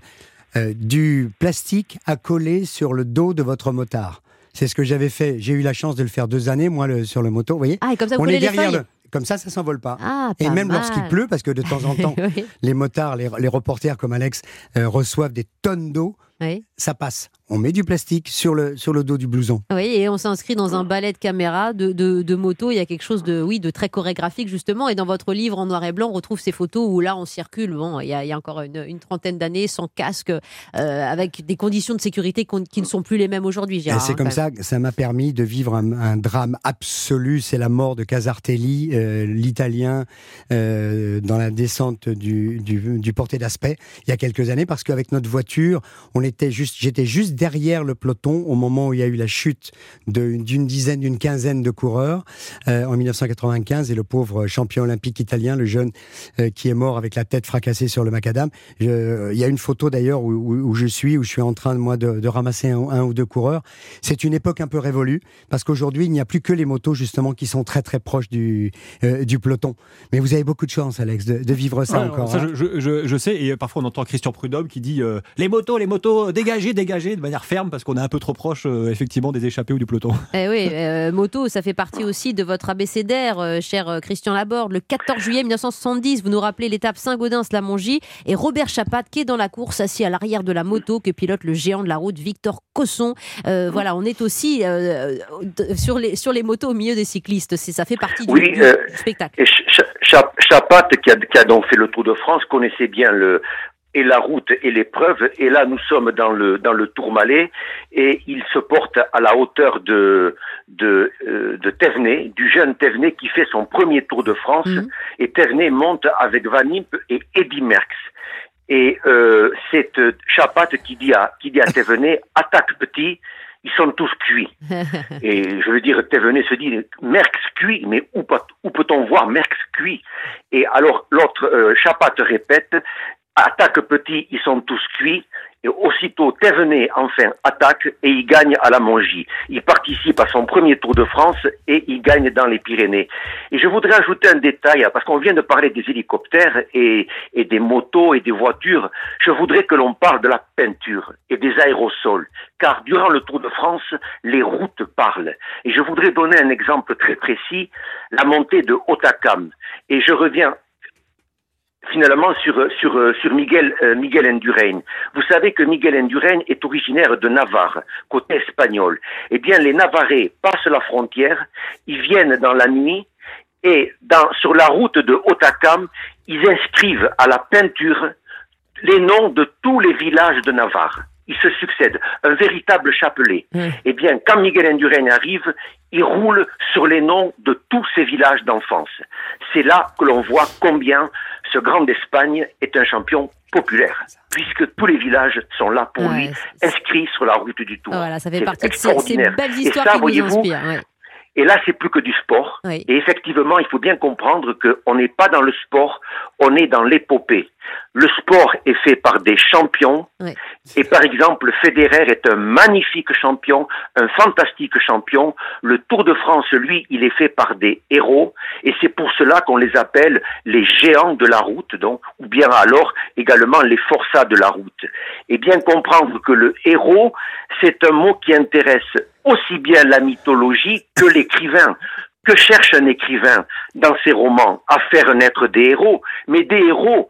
Euh, du plastique à coller sur le dos de votre motard. C'est ce que j'avais fait. J'ai eu la chance de le faire deux années, moi, le- sur le moto. Vous voyez Ah, et comme ça, vous On est derrière le- Comme ça, ça s'envole pas. Ah, Et pas même lorsqu'il pleut, parce que de temps en temps, Oui, les motards, les, les reporters comme Alex euh, reçoivent des tonnes d'eau, oui. ça passe. On met du plastique sur le, sur le dos du blouson. Oui, et on s'inscrit dans un ballet de caméra, de, de, de moto. Il y a quelque chose de, oui, de très chorégraphique, justement. Et dans votre livre en noir et blanc, on retrouve ces photos où là, on circule. Bon, il y a, il y a encore une, une trentaine d'années, sans casque, euh, avec des conditions de sécurité qui ne sont plus les mêmes aujourd'hui. Gérard, c'est hein, comme ça que ça m'a permis de vivre un, un drame absolu. C'est la mort de Casartelli, euh, l'Italien, euh, dans la descente du, du, du porté d'aspect, il y a quelques années, parce qu'avec notre voiture, voiture. On était juste, j'étais juste derrière le peloton au moment où il y a eu la chute d'une dizaine, d'une quinzaine de coureurs euh, en 1995 et le pauvre champion olympique italien, le jeune euh, qui est mort avec la tête fracassée sur le macadam. Je- Il y a une photo d'ailleurs où, où- où je suis, où je suis en train moi de, de ramasser un, un ou deux coureurs. C'est une époque un peu révolue parce qu'aujourd'hui il n'y a plus que les motos justement qui sont très très proches du euh, du peloton. Mais vous avez beaucoup de chance, Alex, de, de vivre ça Ouais, encore. ça, hein. je, je- je- je sais, et parfois on entend Christian Prudhomme qui dit les motos, les motos, dégagez, dégagez, de manière ferme, parce qu'on est un peu trop proche, euh, effectivement, des échappés ou du peloton. Eh oui, euh, moto, ça fait partie aussi de votre abécédaire, euh, cher euh, Christian Laborde. Le 14 juillet 1970, vous nous rappelez l'étape Saint-Gaudens-Lamongie et Robert Chapat qui est dans la course, assis à l'arrière de la moto que pilote le géant de la route Victor Cosson. Euh, voilà, on est aussi sur, les, sur les motos au milieu des cyclistes. C'est- Ça fait partie du, Oui, du- euh, du spectacle. Ch- Ch- Chapat, qui a, qui a donc fait le Tour de France, connaissait bien le et la route et l'épreuve. Et là, nous sommes dans le dans le Tourmalet et il se porte à la hauteur de de euh, de Thévenet, du jeune Thévenet qui fait son premier Tour de France. Mhm. Et Thévenet monte avec Van Impe et Eddy Merckx. Et euh, c'est euh, Chapat qui dit à qui dit à Thévenet attaque petit. Ils sont tous cuits. Et je veux dire, Thévenet se dit, Merckx cuit, mais où, où peut-on voir Merckx cuit? Et alors l'autre, euh, Chapat répète, attaque petit, ils sont tous cuits. Et aussitôt, Thévenet, enfin, attaque et il gagne à la Mongie. Il participe à son premier Tour de France et il gagne dans les Pyrénées. Et je voudrais ajouter un détail, parce qu'on vient de parler des hélicoptères et, et des motos et des voitures. Je voudrais que l'on parle de la peinture et des aérosols. Car durant le Tour de France, les routes parlent. Et je voudrais donner un exemple très précis, la montée de Otakam. Et je reviens finalement sur sur sur Miguel euh, Miguel. Vous savez que Miguel Indurain est originaire de Navarre, côté espagnol. Eh bien, les Navarrais passent la frontière, ils viennent dans la nuit et dans sur la route de Otakam, ils inscrivent à la peinture les noms de tous les villages de Navarre. Ils se succèdent, un véritable chapelet. Eh bien, quand Miguel Indurain arrive, il roule sur les noms de tous ces villages d'enfance. C'est là que l'on voit combien ce Grand d'Espagne est un champion populaire, puisque tous les villages sont là pour Ouais, lui, inscrits sur la route du Tour. Voilà, ça fait partie de ces, belles histoires qui nous inspirent. ouais. Et là, c'est plus que du sport. Oui. Et effectivement, il faut bien comprendre qu'on n'est pas dans le sport, on est dans l'épopée. Le sport est fait par des champions. Oui. Et par exemple, Federer est un magnifique champion, un fantastique champion. Le Tour de France, lui, il est fait par des héros. Et c'est pour cela qu'on les appelle les géants de la route, donc, ou bien alors également les forçats de la route. Et bien comprendre que le héros, c'est un mot qui intéresse aussi bien la mythologie que l'écrivain. Que cherche un écrivain dans ses romans À faire naître des héros. Mais des héros,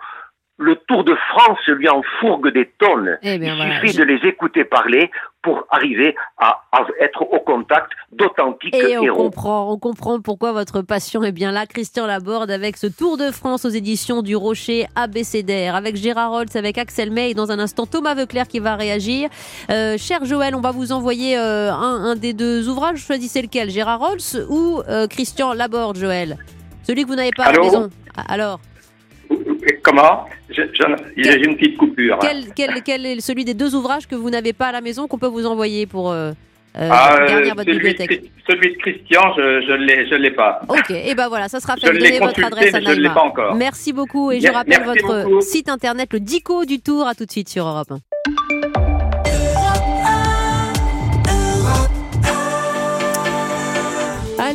le Tour de France lui en fourgue des tonnes. Eh bien, Il voilà, suffit je- de les écouter parler pour arriver à, à être au contact d'authentiques Et on héros. comprend, on comprend pourquoi votre passion est bien là. Christian Laborde avec ce Tour de France aux éditions du Rocher ABCDR, avec Gérard Holtz, avec Axel May et dans un instant Thomas Veuclair qui va réagir. Euh, cher Joël, on va vous envoyer euh, un, un des deux ouvrages. Choisissez lequel, Gérard Holtz ou euh, Christian Laborde, Joël? Celui que vous n'avez pas à la maison. Alors, Comment? Je- a une petite coupure. quel, quel, quel est celui des deux ouvrages que vous n'avez pas à la maison qu'on peut vous envoyer pour euh, euh, Ah, euh, garnir votre celui, de bibliothèque? Celui de Christian, je je l'ai, je l'ai pas. Ok, et ben voilà, ça sera fait. Je donnez votre adresse à mais je ne l'ai Naïma. pas encore. Merci beaucoup et je Bien, rappelle votre beaucoup. site internet, le Dico du Tour. À tout de suite sur Europe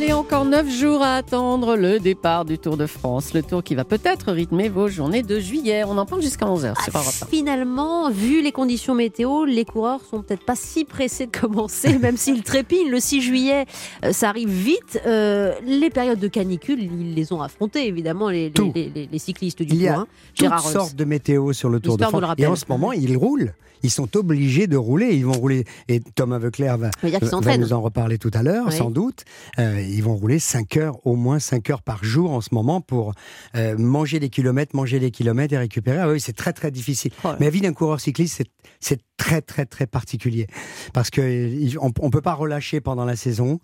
Allez, encore 9 jours à attendre le départ du Tour de France. Le Tour qui va peut-être rythmer vos journées de juillet. On en parle jusqu'à 11h sur Europe 1. Finalement, vu les conditions météo, les coureurs sont peut-être pas si pressés de commencer, même s'ils trépignent. Le 6 juillet, euh, ça arrive vite. Euh, les périodes de canicule, ils les ont affrontées, évidemment, les, les- Tout. les- les- les cyclistes du Il y Tour. a hein. toutes Gérard Holtz. sortes de météo sur le Tour de France. Et en ce moment, ils roulent. Ils sont obligés de rouler. Ils vont rouler. Et Thomas Veuclair va, nous en reparler tout à l'heure, Oui. sans doute. Euh, ils vont rouler 5 heures, au moins 5 heures par jour en ce moment pour euh, manger des kilomètres, manger des kilomètres et récupérer. Ah oui, c'est très très difficile. Oh. Mais la vie d'un coureur cycliste, c'est- c'est très très très particulier parce que on, on peut pas relâcher pendant la saison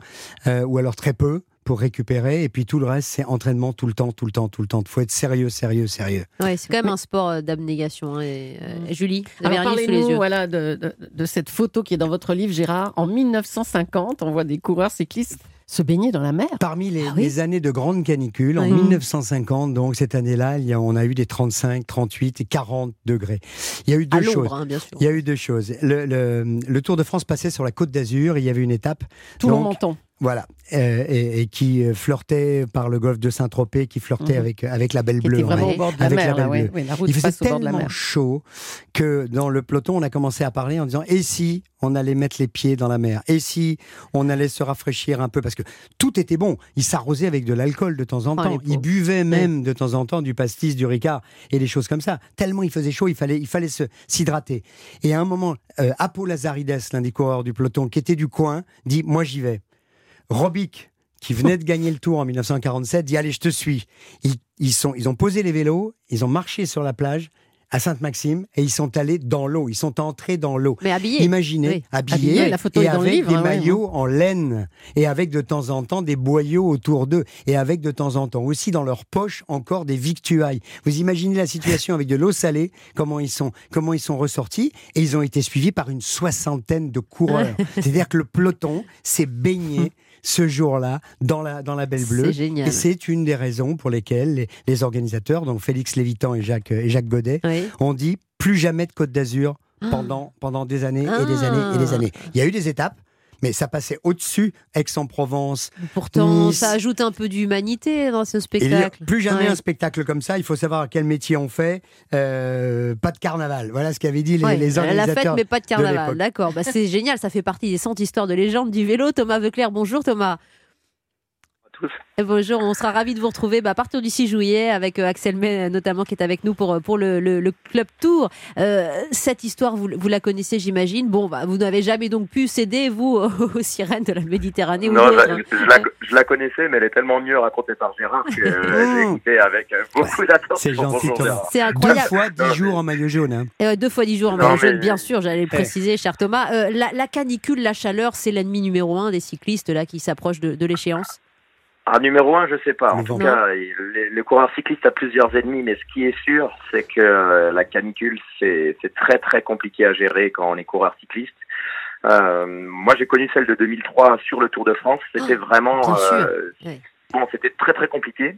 euh, ou alors très peu pour récupérer, et puis tout le reste, c'est entraînement tout le temps, tout le temps, tout le temps. Il faut être sérieux, sérieux, sérieux. Ouais, c'est quand même un sport euh, d'abnégation. hein, et, euh, Julie, vous avez Alors un livre sous les yeux. voilà, de, de- de cette photo qui est dans votre livre, Gérard. En 1950, on voit des coureurs cyclistes se baigner dans la mer. Parmi les, Ah oui. les années de grande canicule, en Oui. 1950, donc cette année-là, on a eu des 35, 38 et 40 degrés. Il y a eu À deux choses. hein, bien sûr. Il y a eu deux choses. Le, le- le Tour de France passait sur la Côte d'Azur. Il y avait une étape Tout le menton. Voilà, euh, et, et qui euh, flirtait par le golfe de Saint-Tropez, qui flirtait Mhm. avec, avec la Belle Bleue. Il faisait tellement chaud que dans le peloton, on a commencé à parler en disant et si on allait mettre les pieds dans la mer? Et si on allait se rafraîchir un peu? Parce que tout était bon. Ils s'arrosaient avec de l'alcool de temps en Ah, temps. pauvres. buvaient même de temps en temps du pastis, du ricard et des choses comme ça. Tellement il faisait chaud, il fallait, il fallait s'hydrater. Et à un moment, euh, Apo Lazarides, l'un des coureurs du peloton, qui était du coin, dit Moi j'y vais. Robic, qui venait de gagner le tour en 1947, dit Allez, je te suis. Ils, ils, sont, ils ont posé les vélos, ils ont marché sur la plage à Sainte-Maxime et ils sont allés dans l'eau. Ils sont entrés dans l'eau. Mais habillé. Imaginez, Oui. habillés, Habillés, la photo et est dans le avec livre, des hein, ouais, maillots en laine et avec de temps en temps des boyaux autour d'eux et avec de temps en temps aussi dans leur poche encore des victuailles. Vous imaginez la situation avec de l'eau salée, comment ils sont, comment ils sont ressortis et ils ont été suivis par une soixantaine de coureurs. C'est-à-dire que le peloton s'est baigné ce jour-là dans la, dans la Belle Bleue. C'est génial. Et c'est une des raisons pour lesquelles les, les organisateurs, donc Félix Lévitan et Jacques, et Jacques Godet, Oui. ont dit plus jamais de Côte d'Azur pendant, pendant des années et des Ah. années et des années. Il y a eu des étapes, mais ça passait au-dessus, Aix-en-Provence. Pourtant, Nice. ça ajoute un peu d'humanité dans ce spectacle. plus jamais Ouais. un spectacle comme ça. Il faut savoir quel métier on fait. Euh, pas de carnaval. Voilà ce qu'avaient dit les, Ouais, les la organisateurs. fête, mais pas de carnaval. D'accord, bah, c'est génial, ça fait partie des 100 histoires de légende du vélo. Thomas Veuclair, bonjour Thomas. Tous. Et Bonjour, on sera ravis de vous retrouver bah, à partir du 6 juillet avec euh, Axel May euh, notamment qui est avec nous pour, euh, pour le, le- le Club Tour. Euh, cette histoire, vous, vous la connaissez j'imagine. Bon, bah, vous n'avez jamais donc pu céder, vous, aux sirènes de la Méditerranée ou Non, je, hein. je la, je la connaissais, mais elle est tellement mieux racontée par Gérard que euh, j'ai écouté avec beaucoup d'attention. C'est gentil, Thomas. C'est Deux incroyable. fois dix Non, mais- jours en maillot jaune. hein. Euh, deux fois dix jours en maillot jaune, mais- bien sûr, j'allais le Eh. préciser, cher Thomas. Euh, la, la canicule, la chaleur, c'est l'ennemi numéro un des cyclistes là qui s'approchent de, de l'échéance? Ah, numéro un, je sais pas. En Le tout cas, les coureurs cyclistes a plusieurs ennemis, mais ce qui est sûr, c'est que euh, la canicule, c'est très très compliqué à gérer quand on est coureur cycliste. Euh, moi, j'ai connu celle de 2003 sur le Tour de France. C'était Ah, vraiment bien sûr. euh, bon, c'était très très compliqué.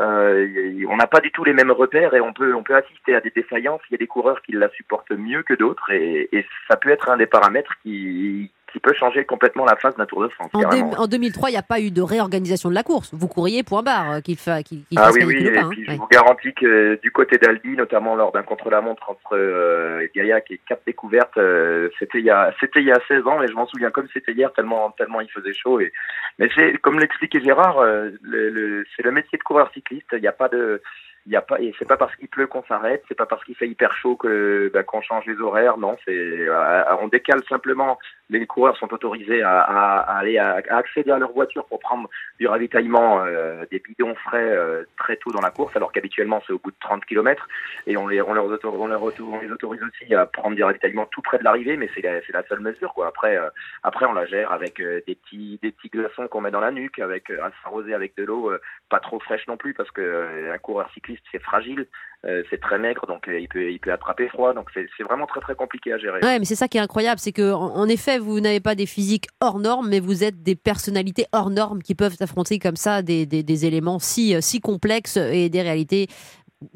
Euh, y- y- on n'a pas du tout les mêmes repères et on peut on peut assister à des défaillances. Il y a des coureurs qui la supportent mieux que d'autres et, et ça peut être un des paramètres qui qui peut changer complètement la phase d'un Tour de France. En, carrément. deux- en 2003, il n'y a pas eu de réorganisation de la course. Vous courriez, point barre, euh, qu'il fa, qu'il, qu'il Ah fasse oui, oui, et pas, hein. puis je vous garantis que du côté d'Aldi, notamment lors d'un contre-la-montre entre euh, Gaillac et Cap Découverte, euh, c'était il y a c'était il y a 16 ans, et je m'en souviens comme c'était hier, tellement tellement il faisait chaud. Et mais c'est comme l'expliquait Gérard, euh, le, le- c'est le métier de coureur cycliste. Il n'y a pas de il y a pas c'est pas parce qu'il pleut qu'on s'arrête, c'est pas parce qu'il fait hyper chaud que bah, qu'on change les horaires. Non, c'est euh, on décale simplement. Les coureurs sont autorisés à, à- à aller à, à accéder à leur voiture pour prendre du ravitaillement, euh, des bidons frais euh, très tôt dans la course, alors qu'habituellement c'est au bout de 30 km. Et on les, on, leur on, leur on les autorise aussi à prendre du ravitaillement tout près de l'arrivée, mais c'est la, c'est la seule mesure. Quoi. Après, euh, après, on la gère avec euh, des petits, des petits glaçons qu'on met dans la nuque, avec euh, à s'arroser avec de l'eau, euh, pas trop fraîche non plus, parce que euh, un coureur cycliste c'est fragile, euh, c'est très maigre, donc euh, il peut, il peut attraper froid. Donc c'est vraiment très très compliqué à gérer. Ouais, mais c'est ça qui est incroyable, c'est que en, effet, vous n'avez pas des physiques hors normes, mais vous êtes des personnalités hors normes qui peuvent affronter comme ça des, des, des éléments si, euh, si complexes et des réalités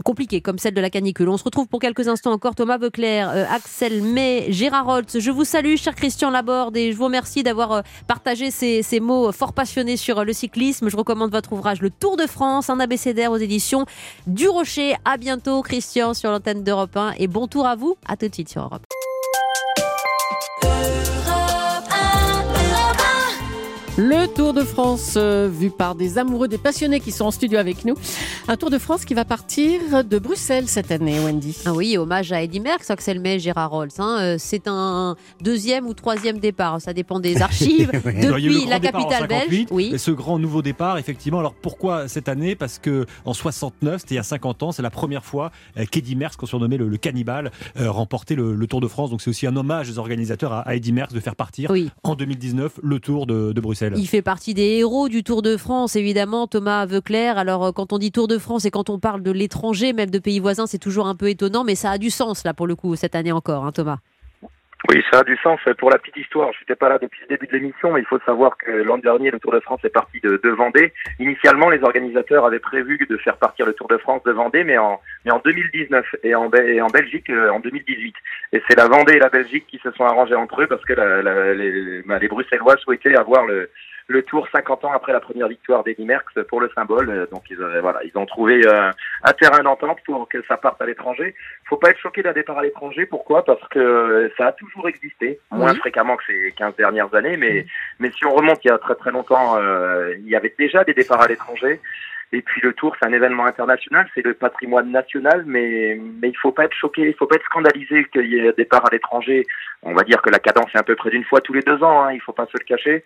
compliquées comme celle de la canicule. On se retrouve pour quelques instants encore. Thomas Veuclair, euh, Axel May, Gérard Holtz. Je vous salue, cher Christian Laborde, et je vous remercie d'avoir euh, partagé ces, ces mots fort passionnés sur euh, le cyclisme. Je recommande votre ouvrage Le Tour de France, un abécédaire aux éditions du Rocher. À bientôt, Christian, sur l'antenne d'Europe 1, et bon tour à vous. À tout de suite sur Europe. Le Tour de France, euh, vu par des amoureux, des passionnés qui sont en studio avec nous. Un Tour de France qui va partir de Bruxelles cette année, Wendy. Ah oui, hommage à Eddy Merckx, Axel May, Gérard Rolls. hein. Euh, C'est un deuxième ou troisième départ, ça dépend des archives. Il y a eu le Depuis grand la départ en capitale 58, belge. Oui. Et ce grand nouveau départ, effectivement. Alors pourquoi cette année? Parce que en 69, c'était il y a 50 ans, c'est la première fois euh, qu'Eddy Merckx, qu'on surnommait le, le cannibale, euh, remportait le, le Tour de France. Donc c'est aussi un hommage aux organisateurs à, à Eddy Merckx de faire partir Oui. en 2019 le Tour de, de Bruxelles. Il fait partie des héros du Tour de France, évidemment, Thomas Veuclair. Alors, euh, quand on dit Tour de France et quand on parle de l'étranger, même de pays voisins, c'est toujours un peu étonnant, mais ça a du sens, là, pour le coup, cette année encore, hein, Thomas. Oui, ça a du sens. Pour la petite histoire, je n'étais pas là depuis le début de l'émission, mais il faut savoir que l'an dernier, le Tour de France est parti de, de Vendée. Initialement, les organisateurs avaient prévu de faire partir le Tour de France de Vendée, mais en, mais en 2019 et en, et en Belgique euh, en 2018. Et c'est la Vendée et la Belgique qui se sont arrangés entre eux parce que la, la- les, bah, les Bruxellois souhaitaient avoir le, le Tour 50 ans après la première victoire d'Eddy Merckx pour le symbole. Euh, Donc ils, euh, voilà, ils ont trouvé euh, un terrain d'entente pour que ça parte à l'étranger. Faut pas être choqué d'un départ à l'étranger. Pourquoi? Parce que ça a toujours existé, moins Oui. fréquemment que ces 15 dernières années, mais mais si on remonte il y a très très longtemps, euh, il y avait déjà des départs à l'étranger. Et puis le Tour, c'est un événement international, c'est le patrimoine national, mais mais il faut pas être choqué, il faut pas être scandalisé qu'il y ait des départs à l'étranger. On va dire que la cadence est à peu près d'une fois tous les deux ans, hein, il faut pas se le cacher.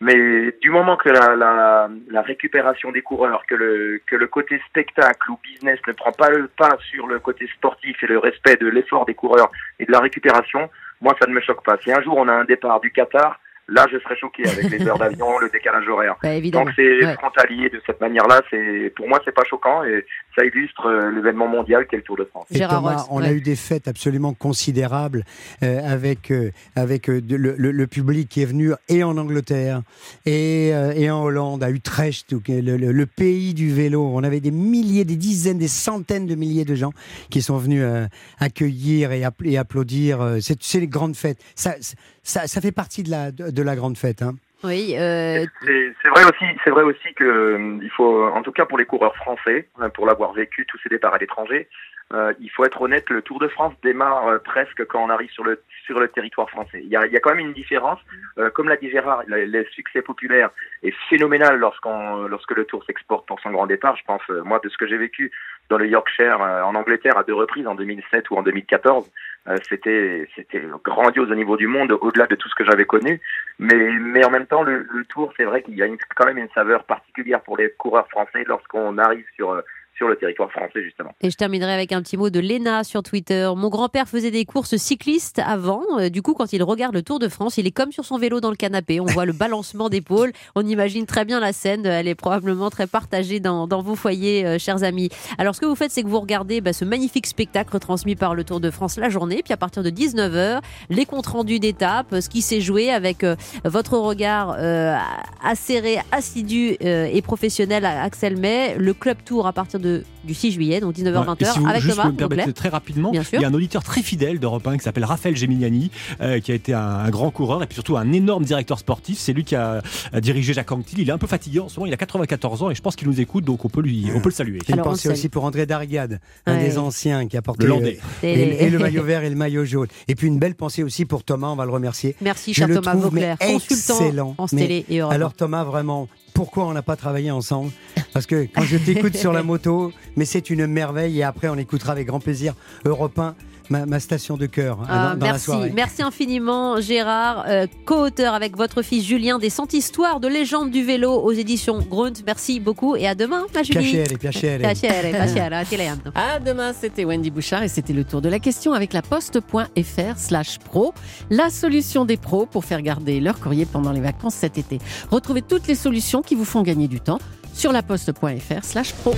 Mais du moment que la, la, la récupération des coureurs, que le, que le côté spectacle ou business ne prend pas le pas sur le côté sportif et le respect de l'effort des coureurs et de la récupération, moi ça ne me choque pas. Si un jour on a un départ du Qatar, là je serais choqué avec les heures d'avion, le décalage horaire. Bah, évidemment. Donc c'est Ouais. frontalier de cette manière-là. C'est pour moi c'est pas choquant et ça illustre euh, l'événement mondial qu'est le Tour de France. Et Gérard Thomas, on ouais. a eu des fêtes absolument considérables euh, avec, euh, avec euh, de- le, le- le public qui est venu et en Angleterre et, euh, et en Hollande, à Utrecht, le, le- le pays du vélo. On avait des milliers, des dizaines, des centaines de milliers de gens qui sont venus euh, accueillir et, app- et applaudir. C'est c'est les grandes fêtes. Ça, ça, ça fait partie de la, de, de la grande fête. Hein. Oui, euh, C'est vrai aussi, c'est vrai aussi que euh, il faut, en tout cas pour les coureurs français, hein, pour l'avoir vécu tous ces départs à l'étranger, euh, il faut être honnête, le Tour de France démarre presque quand on arrive sur le sur le territoire français. Il y a, il y a quand même une différence. Euh, comme l'a dit Gérard, le, le succès populaire est phénoménal lorsqu'on lorsque le Tour s'exporte pour son grand départ. Je pense, euh, moi, de ce que j'ai vécu dans le Yorkshire euh, en Angleterre à deux reprises en 2007 ou en 2014, euh, c'était c'était grandiose au niveau du monde, au-delà de tout ce que j'avais connu. Mais, mais en même temps, le, le tour, c'est vrai qu'il y a quand même une saveur particulière pour les coureurs français lorsqu'on arrive sur, euh, sur le territoire français, justement. Et je terminerai avec un petit mot de Léna sur Twitter. Mon grand-père faisait des courses cyclistes avant. Euh, Du coup, quand il regarde le Tour de France, il est comme sur son vélo dans le canapé. On voit le balancement d'épaule. On imagine très bien la scène. Elle est probablement très partagée dans, dans vos foyers, euh, chers amis. Alors, ce que vous faites, c'est que vous regardez bah, ce magnifique spectacle retransmis par le Tour de France la journée. Puis à partir de 19h, les comptes rendus d'étape, ce qui s'est joué avec euh, votre regard euh, acéré, assidu euh, et professionnel à Axel May. Le Club Tour à partir de, du 6 juillet, donc 19h-20h, Ouais, et si vous, avec juste Thomas. me permettez Vauclair. très rapidement, Bien sûr. il y a un auditeur très fidèle d'Europe 1 qui s'appelle Raphaël Geminiani, euh, qui a été un, un grand coureur et puis surtout un énorme directeur sportif. C'est lui qui a, a dirigé Jacques Anquetil. Il est un peu fatigué en ce moment, il a 94 ans et je pense qu'il nous écoute, donc on peut, lui, on peut le saluer. J'ai une pensée aussi salue. pour André Darriade, un Ouais. des anciens qui a porté Le euh, et, et le maillot vert et le maillot jaune. Et puis une belle pensée aussi pour Thomas, on va le remercier. Merci, cher Thomas Vauclair, consultant excellent. en télé et Europe Alors Thomas, vraiment, pourquoi on n'a pas travaillé ensemble. Parce que quand je t'écoute sur la moto, mais c'est une merveille et après on écoutera avec grand plaisir Europe 1, ma, ma station de cœur hein, Ah, dans, dans la merci, soirée. merci infiniment Gérard, euh, co-auteur avec votre fils Julien des 100 histoires de légende du vélo aux éditions Grunt. Merci beaucoup et à demain, ma Julie. Piacere, piacere. Piacere, piacere. À demain, c'était Wendy Bouchard et c'était le tour de la question avec la poste.fr slash pro, la solution des pros pour faire garder leur courrier pendant les vacances cet été. Retrouvez toutes les solutions qui vous font gagner du temps sur la poste.fr slash pro.